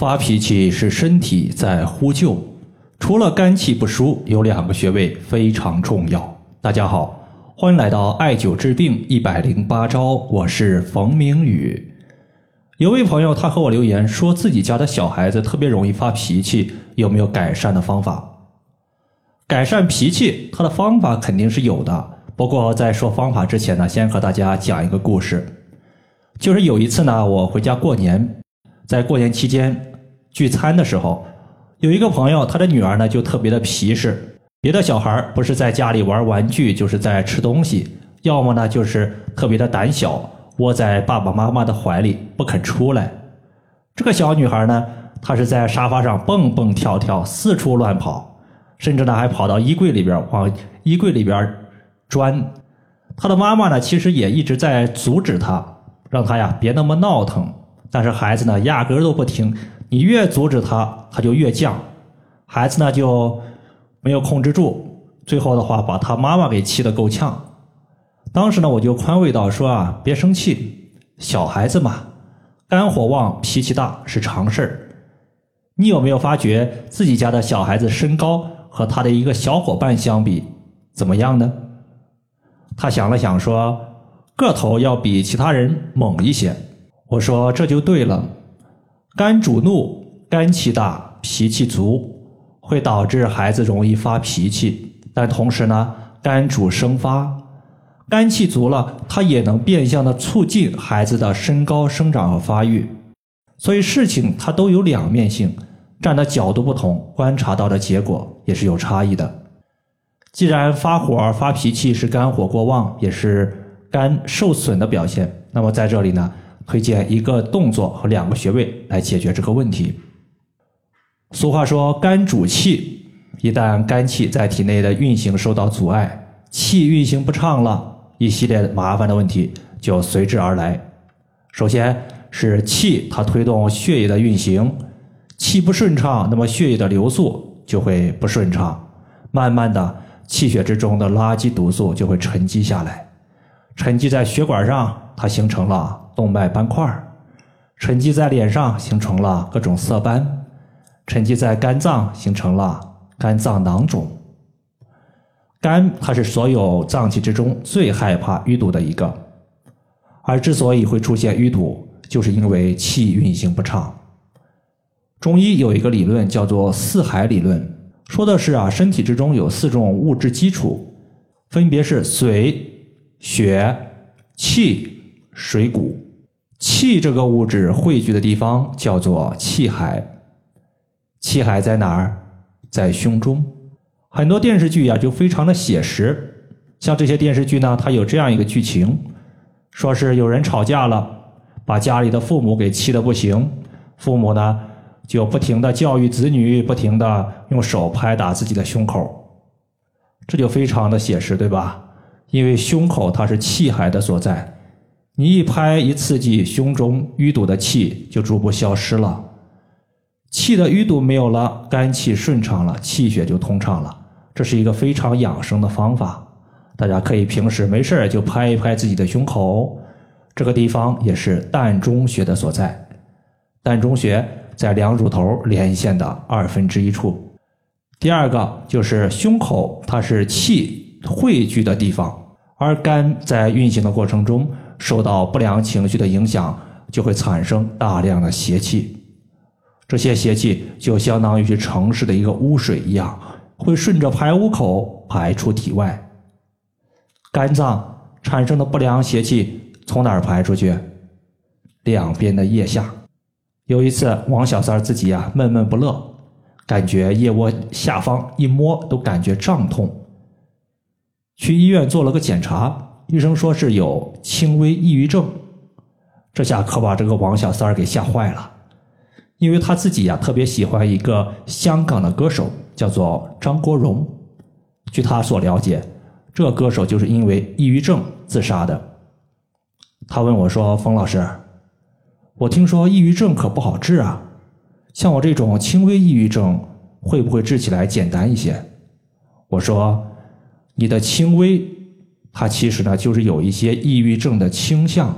发脾气是身体在呼救，除了肝气不舒，有两个穴位非常重要。大家好，欢迎来到艾灸治病一百零八招，我是冯明宇。有位朋友他和我留言说自己家的小孩子特别容易发脾气，有没有改善的方法？改善脾气，他的方法肯定是有的。不过在说方法之前呢，先和大家讲一个故事。就是有一次呢，我回家过年，在过年期间聚餐的时候，有一个朋友，他的女儿呢就特别的皮实，别的小孩不是在家里玩玩具，就是在吃东西，要么呢就是特别的胆小，窝在爸爸妈妈的怀里不肯出来。这个小女孩呢，她是在沙发上蹦蹦跳跳，四处乱跑，甚至呢还跑到衣柜里边往衣柜里边钻。她的妈妈呢，其实也一直在阻止她。让她呀别那么闹腾，但是孩子呢压根儿都不听，你越阻止他，他就越犟，孩子呢就没有控制住，最后的话把他妈妈给气得够呛。当时呢我就宽慰道说啊别生气，小孩子嘛，肝火旺脾气大是常事儿。你有没有发觉自己家的小孩子身高和他的一个小伙伴相比怎么样呢？他想了想说。个头要比其他人猛一些，我说这就对了。肝主怒，肝气大，脾气足，会导致孩子容易发脾气。但同时呢，肝主生发，肝气足了，它也能变相的促进孩子的身高生长和发育。所以事情它都有两面性，站的角度不同，观察到的结果也是有差异的。既然发火发脾气是肝火过旺，也是。肝受损的表现，那么在这里呢，推荐一个动作和两个穴位来解决这个问题。俗话说，肝主气，一旦肝气在体内的运行受到阻碍，气运行不畅了，一系列麻烦的问题就随之而来。首先是气，它推动血液的运行，气不顺畅，那么血液的流速就会不顺畅，慢慢的，气血之中的垃圾毒素就会沉积下来。沉积在血管上，它形成了动脉斑块；沉积在脸上，形成了各种色斑；沉积在肝脏，形成了肝脏囊肿。肝它是所有脏器之中最害怕淤堵的一个，而之所以会出现淤堵，就是因为气运行不畅。中医有一个理论叫做四海理论，说的是啊，身体之中有四种物质基础，分别是水。血、气、水谷，气这个物质汇聚的地方叫做气海。气海在哪儿？在胸中。很多电视剧呀就非常的写实，像这些电视剧呢，它有这样一个剧情，说是有人吵架了，把家里的父母给气得不行，父母呢就不停的教育子女，不停的用手拍打自己的胸口，这就非常的写实，对吧？因为胸口它是气海的所在，你一拍一刺激，胸中淤堵的气就逐步消失了，气的淤堵没有了，肝气顺畅了，气血就通畅了。这是一个非常养生的方法，大家可以平时没事就拍一拍自己的胸口，这个地方也是膻中穴的所在。膻中穴在两乳头连线的二分之一处。第二个就是胸口，它是气。汇聚的地方，而肝在运行的过程中受到不良情绪的影响，就会产生大量的邪气。这些邪气就相当于是城市的一个污水一样，会顺着排污口排出体外。肝脏产生的不良邪气从哪儿排出去？两边的腋下。有一次，王小三自己啊闷闷不乐，感觉腋窝下方一摸都感觉胀痛。去医院做了个检查，医生说是有轻微抑郁症，这下可把这个王小三儿给吓坏了，因为他自己呀特别喜欢一个香港的歌手，叫做张国荣。据他所了解，这歌手就是因为抑郁症自杀的。他问我说：“冯老师，我听说抑郁症可不好治啊，像我这种轻微抑郁症，会不会治起来简单一些？”我说。你的轻微，它其实呢就是有一些抑郁症的倾向，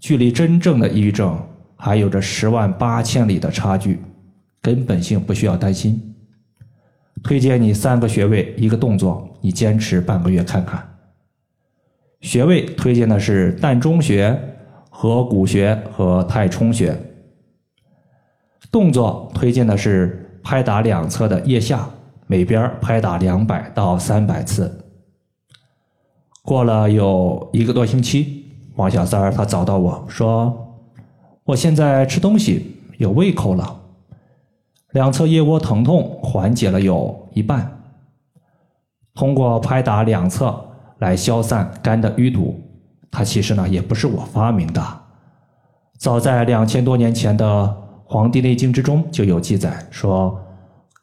距离真正的抑郁症还有着十万八千里的差距，根本性不需要担心。推荐你三个穴位一个动作，你坚持半个月看看。穴位推荐的是膻中穴、合谷穴和太冲穴。动作推荐的是拍打两侧的腋下，每边拍打两百到三百次。过了有一个多星期，王小三儿他找到我说：“我现在吃东西有胃口了，两侧腋窝疼痛缓解了有一半。通过拍打两侧来消散肝的淤堵，它其实呢也不是我发明的，早在两千多年前的。”《黄帝内经》之中就有记载说：“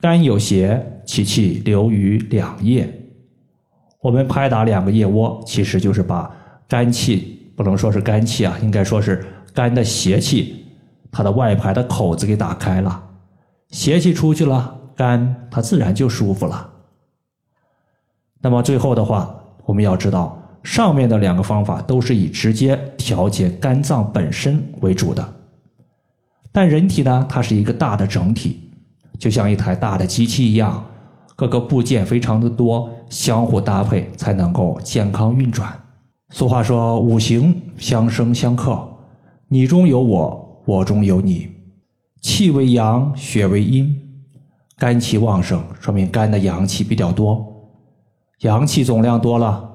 肝有邪，其气流于两腋。”我们拍打两个腋窝，其实就是把肝气，不能说是肝气啊，应该说是肝的邪气，它的外排的口子给打开了，邪气出去了，肝它自然就舒服了。那么最后的话，我们要知道，上面的两个方法都是以直接调节肝脏本身为主的。但人体呢，它是一个大的整体，就像一台大的机器一样，各个部件非常的多，相互搭配才能够健康运转。俗话说，五行相生相克，你中有我，我中有你。气为阳，血为阴，肝气旺盛，说明肝的阳气比较多，阳气总量多了，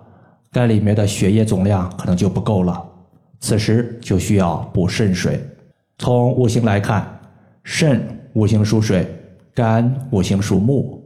肝里面的血液总量可能就不够了，此时就需要补肾水。从五行来看，肾五行属水，肝五行属木。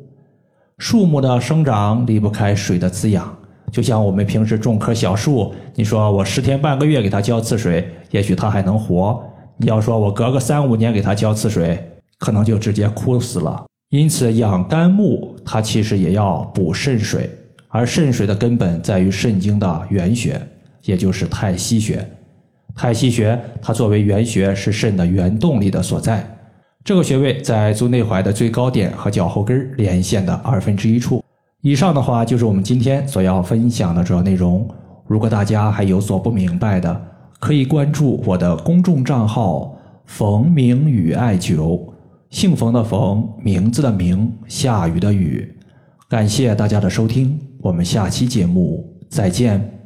树木的生长离不开水的滋养，就像我们平时种棵小树，你说我十天半个月给它浇次水，也许它还能活；你要说我隔个三五年给它浇次水，可能就直接枯死了。因此，养肝木，它其实也要补肾水，而肾水的根本在于肾经的原穴，也就是太溪穴。太溪穴，它作为原穴，是肾的原动力的所在。这个穴位在足内踝的最高点和脚后跟连线的二分之一处。以上的话就是我们今天所要分享的主要内容。如果大家还有所不明白的，可以关注我的公众账号“冯明宇艾灸”，姓冯的冯，名字的名，下雨的雨。感谢大家的收听，我们下期节目再见。